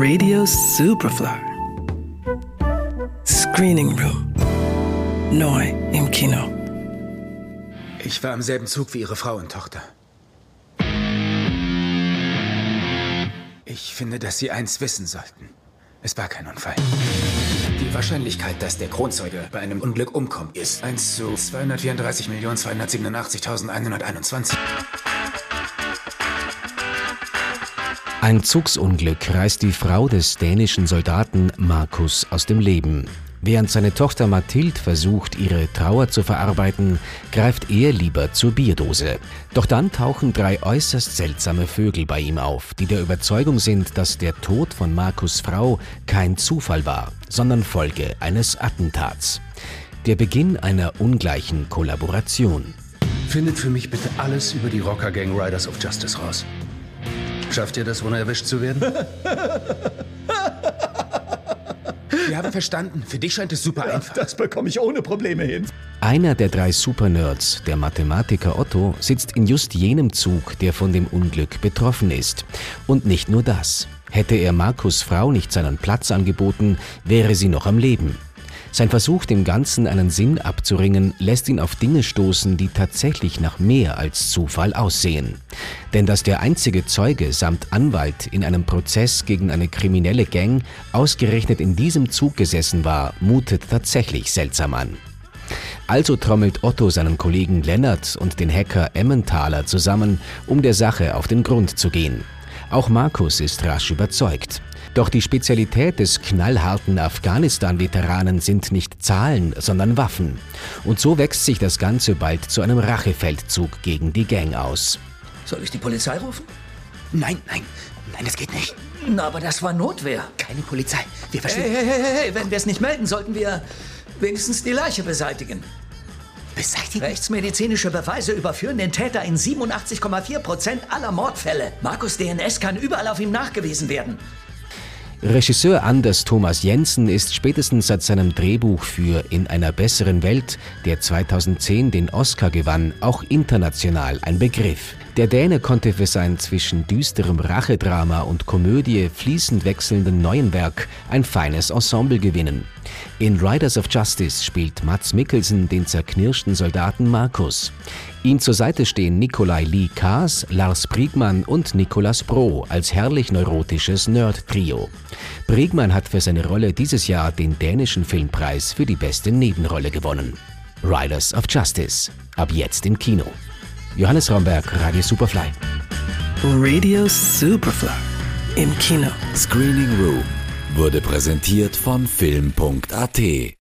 Radio Superfly. Screening Room. Neu im Kino. Ich war im selben Zug wie Ihre Frau und Tochter. Ich finde, dass Sie eins wissen sollten. Es war kein Unfall. Die Wahrscheinlichkeit, dass der Kronzeuge bei einem Unglück umkommt, ist 1 zu 234.287.121. Ein Zugsunglück reißt die Frau des dänischen Soldaten Markus aus dem Leben. Während seine Tochter Mathilde versucht, ihre Trauer zu verarbeiten, greift er lieber zur Bierdose. Doch dann tauchen drei äußerst seltsame Vögel bei ihm auf, die der Überzeugung sind, dass der Tod von Markus Frau kein Zufall war, sondern Folge eines Attentats. Der Beginn einer ungleichen Kollaboration. Findet für mich bitte alles über die Rocker-Gang Riders of Justice raus. Schafft ihr das, ohne erwischt zu werden? Wir haben verstanden. Für dich scheint es super einfach. Das bekomme ich ohne Probleme hin. Einer der drei Supernerds, der Mathematiker Otto, sitzt in just jenem Zug, der von dem Unglück betroffen ist. Und nicht nur das. Hätte er Markus Frau nicht seinen Platz angeboten, wäre sie noch am Leben. Sein Versuch, dem Ganzen einen Sinn abzuringen, lässt ihn auf Dinge stoßen, die tatsächlich nach mehr als Zufall aussehen. Denn dass der einzige Zeuge samt Anwalt in einem Prozess gegen eine kriminelle Gang ausgerechnet in diesem Zug gesessen war, mutet tatsächlich seltsam an. Also trommelt Otto seinen Kollegen Lennart und den Hacker Emmentaler zusammen, um der Sache auf den Grund zu gehen. Auch Markus ist rasch überzeugt. Doch die Spezialität des knallharten Afghanistan-Veteranen sind nicht Zahlen, sondern Waffen. Und so wächst sich das Ganze bald zu einem Rachefeldzug gegen die Gang aus. Soll ich die Polizei rufen? Nein, nein, nein, das geht nicht. Na, aber das war Notwehr. Keine Polizei. Wir Hey, verstehen. hey, hey, hey, wenn wir es nicht melden, sollten wir wenigstens die Leiche beseitigen. Beseitigen. Rechtsmedizinische Beweise überführen den Täter in 87,4 Prozent aller Mordfälle. Markus DNS kann überall auf ihm nachgewiesen werden. Regisseur Anders Thomas Jensen ist spätestens seit seinem Drehbuch für In einer besseren Welt, der 2010 den Oscar gewann, auch international ein Begriff. Der Däne konnte für sein zwischen düsterem Rachedrama und Komödie fließend wechselnden neuen Werk ein feines Ensemble gewinnen. In Riders of Justice spielt Mats Mikkelsen den zerknirschten Soldaten Markus. Ihm zur Seite stehen Nikolai Lee Kaas, Lars Briegmann und Nicolas Bro als herrlich neurotisches Nerd-Trio. Briegmann hat für seine Rolle dieses Jahr den dänischen Filmpreis für die beste Nebenrolle gewonnen. Riders of Justice. Ab jetzt im Kino. Johannes Raumberg, Radio Superfly. Radio Superfly. Im Kino. Screening Room wurde präsentiert von Film.at.